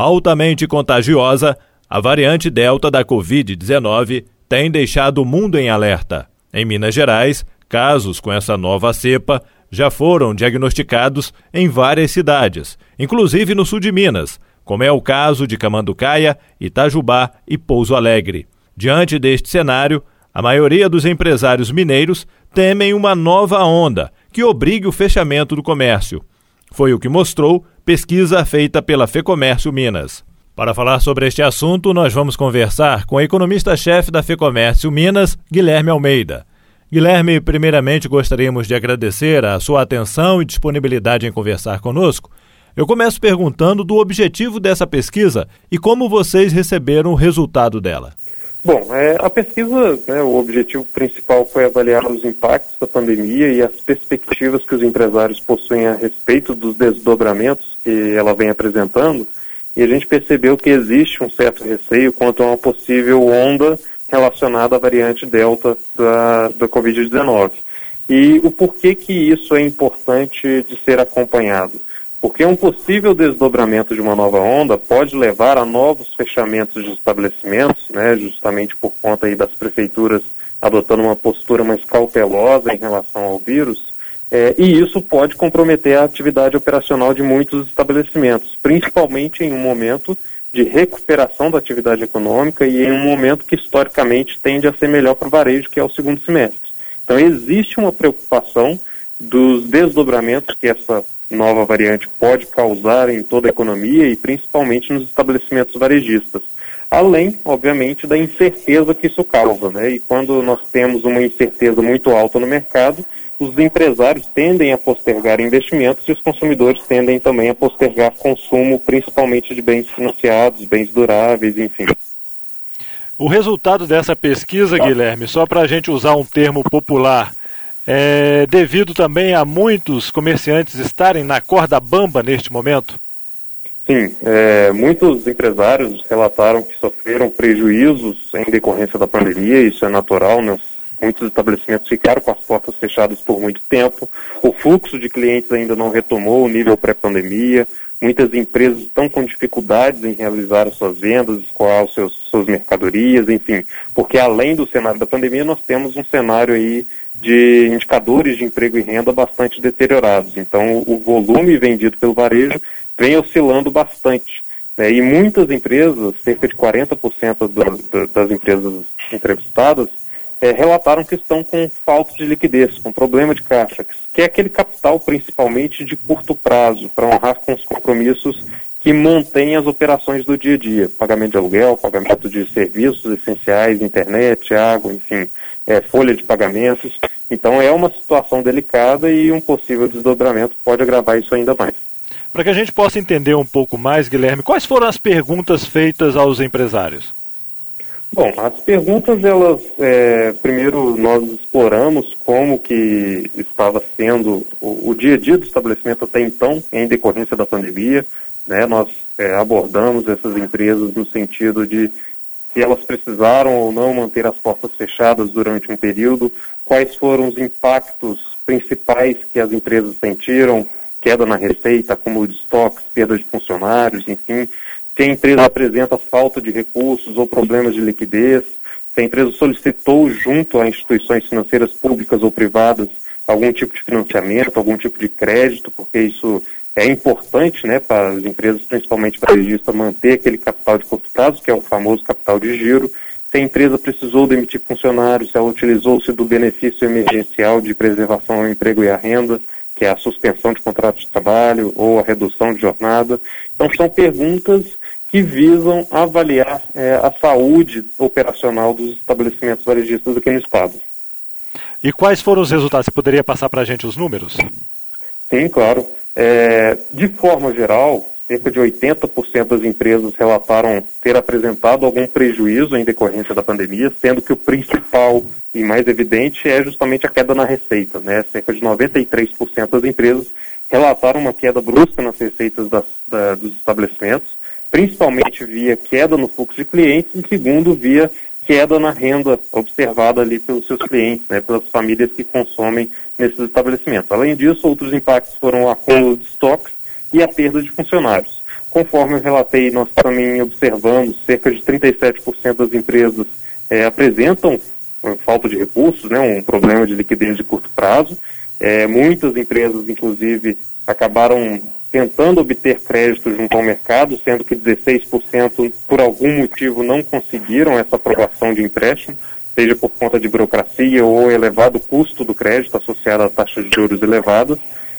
Altamente contagiosa, a variante Delta da Covid-19 tem deixado o mundo em alerta. Em Minas Gerais, casos com essa nova cepa já foram diagnosticados em várias cidades, inclusive no sul de Minas, como é o caso de Camanducaia, Itajubá e Pouso Alegre. Diante deste cenário, a maioria dos empresários mineiros temem uma nova onda que obrigue o fechamento do comércio. Foi o que mostrou pesquisa feita pela Fecomércio Minas. Para falar sobre este assunto, nós vamos conversar com o economista-chefe da Fecomércio Minas, Guilherme Almeida. Guilherme, primeiramente gostaríamos de agradecer a sua atenção e disponibilidade em conversar conosco. Eu começo perguntando do objetivo dessa pesquisa e como vocês receberam o resultado dela. Bom, é, a pesquisa, né, o objetivo principal foi avaliar os impactos da pandemia e as perspectivas que os empresários possuem a respeito dos desdobramentos que ela vem apresentando. E a gente percebeu que existe um certo receio quanto a uma possível onda relacionada à variante Delta da, da Covid-19. E o porquê que isso é importante de ser acompanhado? Porque um possível desdobramento de uma nova onda pode levar a novos fechamentos de estabelecimentos, né, justamente por conta aí das prefeituras adotando uma postura mais cautelosa em relação ao vírus, é, e isso pode comprometer a atividade operacional de muitos estabelecimentos, principalmente em um momento de recuperação da atividade econômica e em um momento que historicamente tende a ser melhor para o varejo, que é o segundo semestre. Então existe uma preocupação dos desdobramentos que essa nova variante pode causar em toda a economia e principalmente nos estabelecimentos varejistas. Além, obviamente, da incerteza que isso causa, né? E quando nós temos uma incerteza muito alta no mercado, os empresários tendem a postergar investimentos e os consumidores tendem também a postergar consumo, principalmente de bens financiados, bens duráveis, enfim. O resultado dessa pesquisa, Guilherme, só para a gente usar um termo popular, é devido também a muitos comerciantes estarem na corda bamba neste momento? Sim, é, muitos empresários relataram que sofreram prejuízos em decorrência da pandemia, isso é natural, né? Muitos estabelecimentos ficaram com as portas fechadas por muito tempo, o fluxo de clientes ainda não retomou o nível pré-pandemia, muitas empresas estão com dificuldades em realizar as suas vendas, escoar os seus, suas mercadorias, enfim, porque além do cenário da pandemia, nós temos um cenário aí de indicadores de emprego e renda bastante deteriorados. Então, o volume vendido pelo varejo vem oscilando bastante. Né? E muitas empresas, cerca de 40% do, do, das empresas entrevistadas, é, relataram que estão com falta de liquidez, com problema de caixa, que é aquele capital principalmente de curto prazo, para honrar com os compromissos que mantêm as operações do dia a dia, pagamento de aluguel, pagamento de serviços essenciais, internet, água, enfim, é, folha de pagamentos. Então é uma situação delicada e um possível desdobramento pode agravar isso ainda mais. Para que a gente possa entender um pouco mais, Guilherme, quais foram as perguntas feitas aos empresários? Bom, as perguntas, elas, é, primeiro nós exploramos como que estava sendo o, o, dia a dia do estabelecimento até então, em decorrência da pandemia, né, nós é, abordamos essas empresas no sentido de se elas precisaram ou não manter as portas fechadas durante um período, quais foram os impactos principais que as empresas sentiram, queda na receita, acúmulo de estoques, perda de funcionários, enfim, se a empresa apresenta falta de recursos ou problemas de liquidez, se a empresa solicitou junto a instituições financeiras públicas ou privadas algum tipo de financiamento, algum tipo de crédito, porque isso é importante né, para as empresas, principalmente para a regista, manter aquele capital de curto prazo, que é o famoso capital de giro. Se a empresa precisou demitir funcionários, se ela utilizou-se do benefício emergencial de preservação ao emprego e à renda, que é a suspensão de contrato de trabalho ou a redução de jornada. Então, são perguntas que visam avaliar é, a saúde operacional dos estabelecimentos varejistas aqui no Estado. E quais foram os resultados? Você poderia passar para a gente os números? Sim, claro. É, de forma geral, cerca de 80% das empresas relataram ter apresentado algum prejuízo em decorrência da pandemia, sendo que o principal e mais evidente é justamente a queda na receita. Né? Cerca de 93% das empresas relataram uma queda brusca nas receitas das, da, dos estabelecimentos, principalmente via queda no fluxo de clientes e, segundo, via queda na renda observada ali pelos seus clientes, né, pelas famílias que consomem nesses estabelecimentos. Além disso, outros impactos foram o acúmulo de estoques e a perda de funcionários. conforme eu relatei, nós também observamos cerca de 37% das empresas é, apresentam falta de recursos, né, um problema de liquidez de curto prazo. É, muitas empresas, inclusive, acabaram tentando obter crédito junto ao mercado, sendo que 16% por algum motivo não conseguiram essa aprovação de empréstimo, seja por conta de burocracia ou elevado custo do crédito associado a taxas de juros elevadas,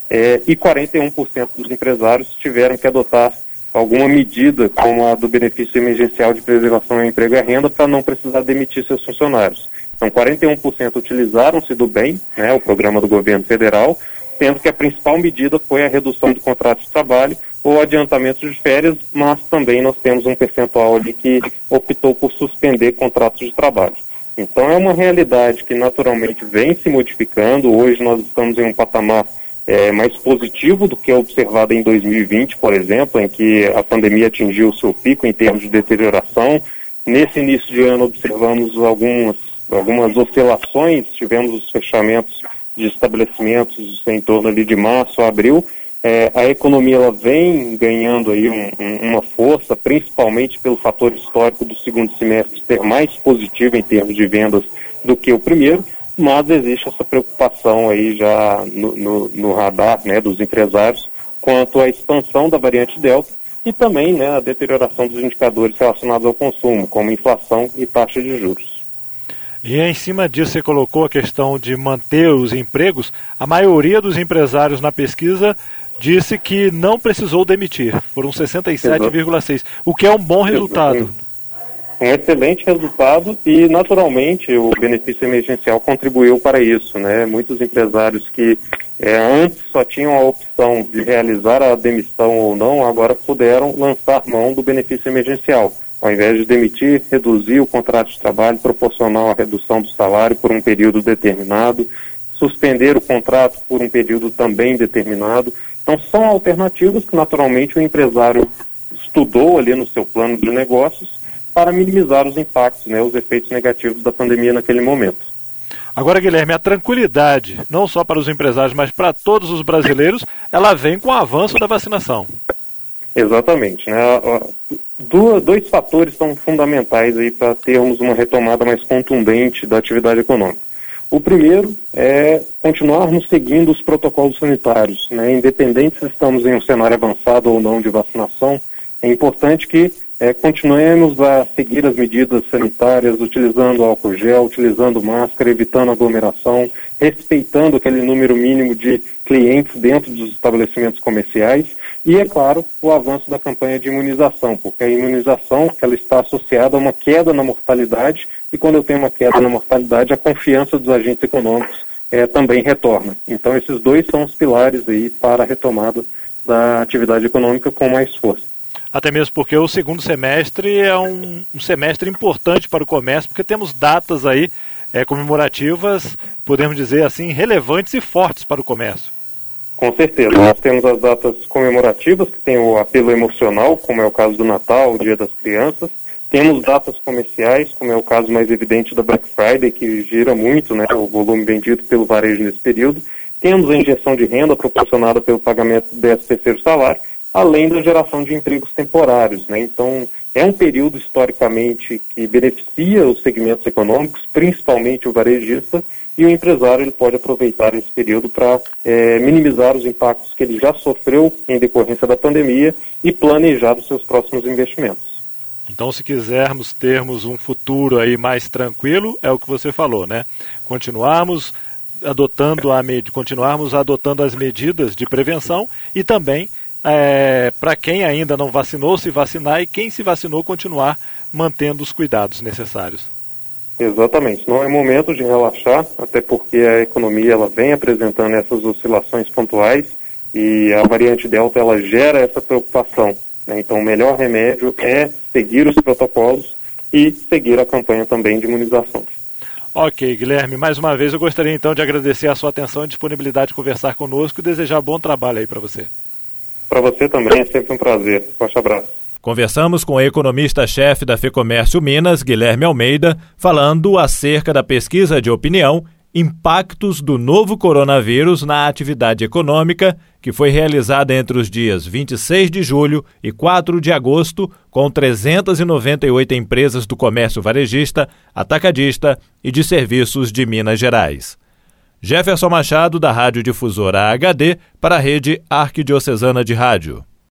é, e 41% dos empresários tiveram que adotar alguma medida, como a do benefício emergencial de preservação ao emprego e renda, para não precisar demitir seus funcionários. Então, 41% utilizaram-se do bem, né, o programa do governo federal, sendo que a principal medida foi a redução do contrato de trabalho ou adiantamento de férias, mas também nós temos um percentual ali que optou por suspender contratos de trabalho. Então é uma realidade que naturalmente vem se modificando. Hoje nós estamos em um patamar é, mais positivo do que observado em 2020, por exemplo, em que a pandemia atingiu o seu pico em termos de deterioração. Nesse início de ano observamos algumas, algumas oscilações, tivemos os fechamentos de estabelecimentos em torno ali de março, abril, é, a economia ela vem ganhando aí um, um, uma força, principalmente pelo fator histórico do segundo semestre ser mais positivo em termos de vendas do que o primeiro, mas existe essa preocupação aí já no, no, no radar né, dos empresários quanto à expansão da variante Delta e também né, a deterioração dos indicadores relacionados ao consumo, como inflação e taxa de juros. E em cima disso você colocou a questão de manter os empregos. A maioria dos empresários na pesquisa disse que não precisou demitir. Foram 67,6, o que é um bom resultado. Um excelente resultado e, naturalmente, o benefício emergencial contribuiu para isso. Né? Muitos empresários que é, antes só tinham a opção de realizar a demissão ou não, agora puderam lançar mão do benefício emergencial ao invés de demitir, reduzir o contrato de trabalho proporcional à redução do salário por um período determinado, suspender o contrato por um período também determinado. Então, são alternativas que, naturalmente, o empresário estudou ali no seu plano de negócios para minimizar os impactos, né, os efeitos negativos da pandemia naquele momento. Agora, Guilherme, a tranquilidade, não só para os empresários, mas para todos os brasileiros, ela vem com o avanço da vacinação. Exatamente. Né? dois fatores são fundamentais aí para termos uma retomada mais contundente da atividade econômica. O primeiro é continuarmos seguindo os protocolos sanitários, né? independente se estamos em um cenário avançado ou não de vacinação, é importante que é, continuemos a seguir as medidas sanitárias, utilizando álcool gel, utilizando máscara, evitando aglomeração, respeitando aquele número mínimo de clientes dentro dos estabelecimentos comerciais e, é claro, o avanço da campanha de imunização, porque a imunização ela está associada a uma queda na mortalidade e quando eu tenho uma queda na mortalidade, a confiança dos agentes econômicos é, também retorna. Então, esses dois são os pilares aí para a retomada da atividade econômica com mais força. Até mesmo porque o segundo semestre é um, um semestre importante para o comércio, porque temos datas aí é, comemorativas, podemos dizer assim, relevantes e fortes para o comércio. Com certeza. Nós temos as datas comemorativas, que tem o apelo emocional, como é o caso do Natal, o Dia das Crianças. Temos datas comerciais, como é o caso mais evidente da Black Friday, que gira muito né, o volume vendido pelo varejo nesse período. Temos a injeção de renda proporcionada pelo pagamento 13 terceiro salário além da geração de empregos temporários. Né? Então, é um período historicamente que beneficia os segmentos econômicos, principalmente o varejista, e o empresário ele pode aproveitar esse período para é, minimizar os impactos que ele já sofreu em decorrência da pandemia e planejar os seus próximos investimentos. Então, se quisermos termos um futuro aí mais tranquilo, é o que você falou, né? Continuarmos adotando a continuarmos adotando as medidas de prevenção e também é, para quem ainda não vacinou, se vacinar e quem se vacinou continuar mantendo os cuidados necessários. Exatamente, não é momento de relaxar, até porque a economia ela vem apresentando essas oscilações pontuais e a variante Delta ela gera essa preocupação. Né? Então, o melhor remédio é seguir os protocolos e seguir a campanha também de imunização. Ok, Guilherme, mais uma vez eu gostaria então de agradecer a sua atenção e disponibilidade de conversar conosco e desejar bom trabalho aí para você. Para você também é sempre um prazer. Forte abraço. Conversamos com o economista-chefe da FEComércio Minas, Guilherme Almeida, falando acerca da pesquisa de opinião Impactos do novo coronavírus na atividade econômica, que foi realizada entre os dias 26 de julho e 4 de agosto, com 398 empresas do comércio varejista, atacadista e de serviços de Minas Gerais. Jefferson Machado, da Rádio Difusora HD, para a rede Arquidiocesana de Rádio.